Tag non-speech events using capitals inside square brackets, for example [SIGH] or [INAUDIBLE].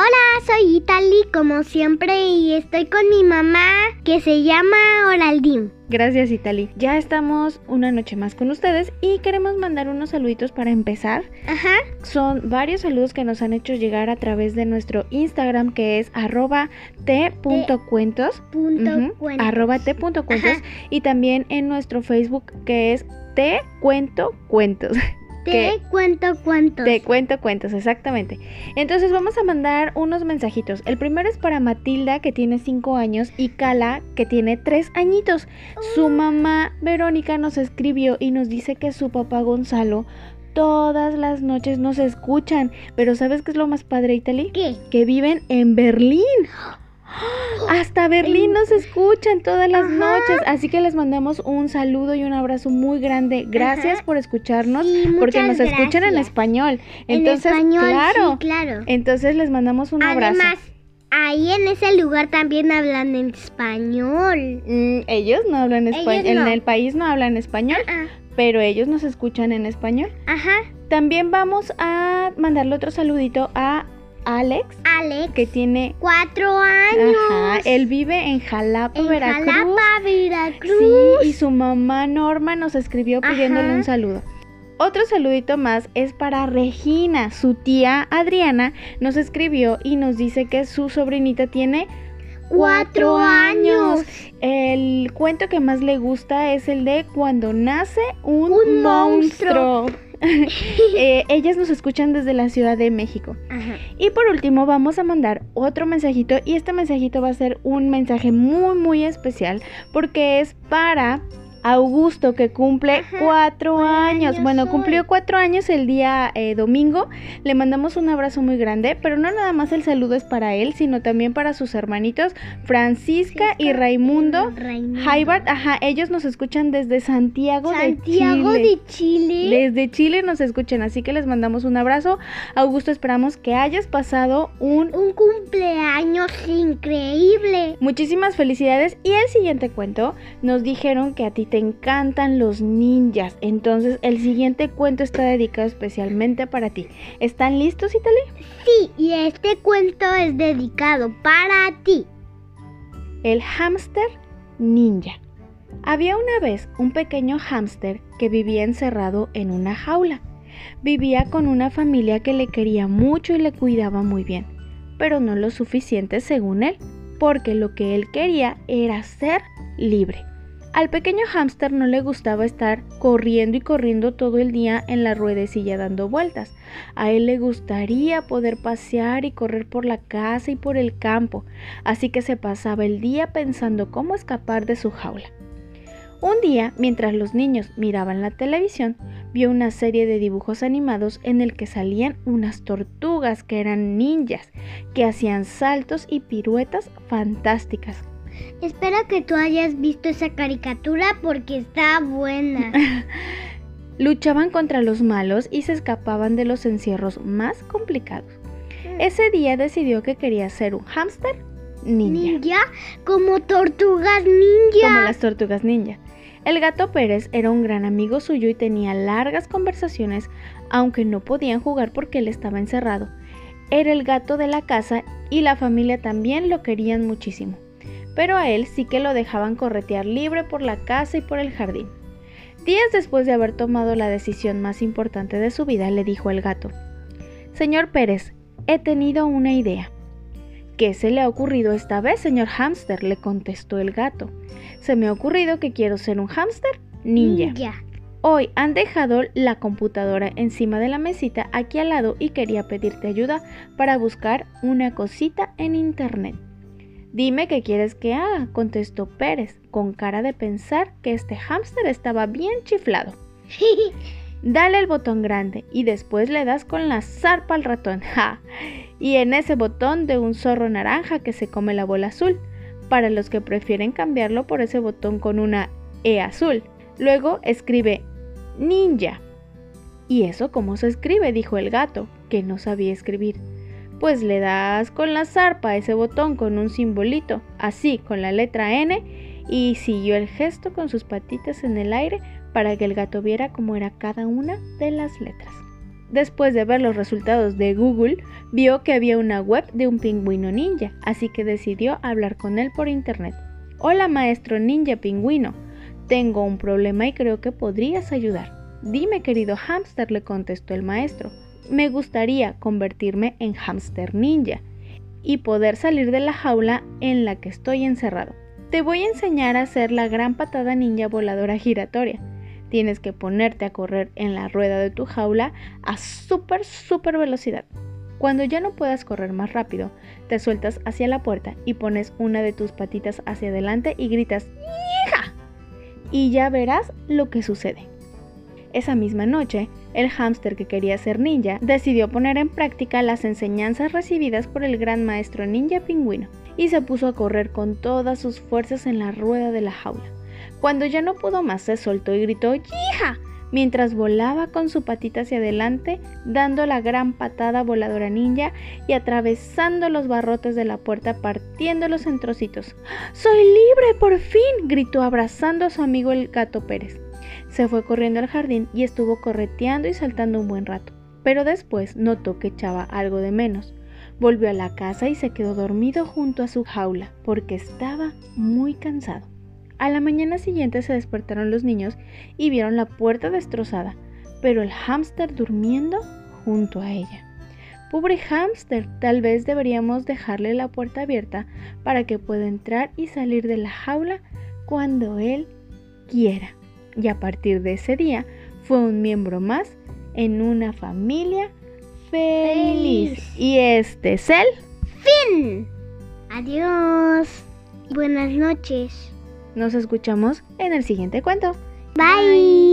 Hola, soy Italy como siempre y estoy con mi mamá que se llama Oraldín. Gracias Italy. Ya estamos una noche más con ustedes y queremos mandar unos saluditos para empezar. Ajá. Son varios saludos que nos han hecho llegar a través de nuestro Instagram que es arroba t.cuentos. Ujú, cuentos. arroba t.cuentos y también en nuestro Facebook que es te cuento cuentos. [LAUGHS] Te cuento cuentos. Te cuento cuentos, exactamente. Entonces vamos a mandar unos mensajitos. El primero es para Matilda, que tiene 5 años, y Cala, que tiene 3 añitos. Su mamá, Verónica, nos escribió y nos dice que su papá Gonzalo todas las noches nos escuchan. Pero ¿sabes qué es lo más padre, Italy? ¿Qué? Que viven en Berlín. Hasta Berlín nos escuchan todas las Ajá. noches. Así que les mandamos un saludo y un abrazo muy grande. Gracias Ajá. por escucharnos Sí, porque nos escuchan en español. En Entonces, español, claro. sí, claro. Entonces les mandamos un abrazo. Además, ahí en ese lugar también hablan en español. Mm, ellos no hablan español. No. En el país no hablan español, Ah, pero ellos nos escuchan en español. Ajá. También vamos a mandarle otro saludito a Alex, Alex, que tiene. cuatro años. Ajá, él vive en Jalapa, en Veracruz. Jalapa, Veracruz. Sí, y su mamá Norma nos escribió pidiéndole Ajá. un saludo. Otro saludito más es para Regina, su tía Adriana nos escribió y nos dice que su sobrinita tiene Cuatro años. El cuento que más le gusta es el de cuando nace un, Un monstruo. [LAUGHS] Eh, ellas nos escuchan desde la Ciudad de México. Ajá. Y por último vamos a mandar otro mensajito y este mensajito va a ser un mensaje muy muy especial porque es para Augusto que cumple Ajá, cuatro años. años Bueno, cumplió cuatro años el día eh, domingo. Le mandamos un abrazo muy grande, pero no nada más el saludo es para él, sino también para sus hermanitos Francisca y Raimundo. Raimundo. Ajá, ellos nos escuchan desde Santiago, Santiago de Chile. de Chile. Desde Chile nos escuchan, así que les mandamos un abrazo. Augusto, esperamos que hayas pasado un... Un cumpleaños increíble. Muchísimas felicidades. Y el siguiente cuento nos dijeron que a ti te encantan los ninjas. Entonces el siguiente cuento está dedicado especialmente para ti. ¿Están listos, Italy? Sí, y este cuento es dedicado para ti. El hámster ninja. Había una vez un pequeño hámster que vivía encerrado en una jaula. Vivía con una familia que le quería mucho y le cuidaba muy bien, pero no lo suficiente según él, porque lo que él quería era ser libre. Al pequeño hámster no le gustaba estar corriendo y corriendo todo el día en la ruedecilla dando vueltas. A él le gustaría poder pasear y correr por la casa y por el campo, así que se pasaba el día pensando cómo escapar de su jaula. Un día, mientras los niños miraban la televisión, vio una serie de dibujos animados en el que salían unas tortugas que eran ninjas, que hacían saltos y piruetas fantásticas. Espero que tú hayas visto esa caricatura porque está buena. [LAUGHS] Luchaban contra los malos y se escapaban de los encierros más complicados. Ese día decidió que quería ser un hámster ninja. Ninja como tortugas ninja. como las tortugas ninja. El gato Pérez era un gran amigo suyo y tenía largas conversaciones, aunque no podían jugar porque él estaba encerrado. Era el gato de la casa y la familia también lo querían muchísimo. Pero a él sí que lo dejaban corretear libre por la casa y por el jardín. Días después de haber tomado la decisión más importante de su vida, le dijo el gato, Señor Pérez, he tenido una idea. ¿Qué se le ha ocurrido esta vez, señor hámster? le contestó el gato. Se me ha ocurrido que quiero ser un hámster ninja. Hoy han dejado la computadora encima de la mesita aquí al lado y quería pedirte ayuda para buscar una cosita en internet. Dime qué quieres que haga, contestó Pérez, con cara de pensar que este hámster estaba bien chiflado. [LAUGHS] Dale el botón grande y después le das con la zarpa al ratón. ¡Ja! Y en ese botón de un zorro naranja que se come la bola azul, para los que prefieren cambiarlo por ese botón con una E azul. Luego escribe ninja. ¿Y eso cómo se escribe? dijo el gato, que no sabía escribir. Pues le das con la zarpa ese botón con un simbolito, así con la letra N, y siguió el gesto con sus patitas en el aire para que el gato viera cómo era cada una de las letras. Después de ver los resultados de Google, vio que había una web de un pingüino ninja, así que decidió hablar con él por internet. Hola maestro ninja pingüino, tengo un problema y creo que podrías ayudar. Dime querido hámster, le contestó el maestro. Me gustaría convertirme en hámster ninja y poder salir de la jaula en la que estoy encerrado. Te voy a enseñar a hacer la gran patada ninja voladora giratoria. Tienes que ponerte a correr en la rueda de tu jaula a súper, súper velocidad. Cuando ya no puedas correr más rápido, te sueltas hacia la puerta y pones una de tus patitas hacia adelante y gritas ¡Hija! Y ya verás lo que sucede. Esa misma noche, el hámster que quería ser ninja decidió poner en práctica las enseñanzas recibidas por el gran maestro ninja pingüino y se puso a correr con todas sus fuerzas en la rueda de la jaula. Cuando ya no pudo más, se soltó y gritó ¡Hija! mientras volaba con su patita hacia adelante, dando la gran patada voladora ninja y atravesando los barrotes de la puerta, partiéndolos en trocitos. ¡Soy libre, por fin! gritó abrazando a su amigo el gato Pérez. Se fue corriendo al jardín y estuvo correteando y saltando un buen rato, pero después notó que echaba algo de menos. Volvió a la casa y se quedó dormido junto a su jaula porque estaba muy cansado. A la mañana siguiente se despertaron los niños y vieron la puerta destrozada, pero el hámster durmiendo junto a ella. Pobre hámster, tal vez deberíamos dejarle la puerta abierta para que pueda entrar y salir de la jaula cuando él quiera. Y a partir de ese día fue un miembro más en una familia feliz. Y este es el fin. Adiós. Buenas noches. Nos escuchamos en el siguiente cuento. Bye.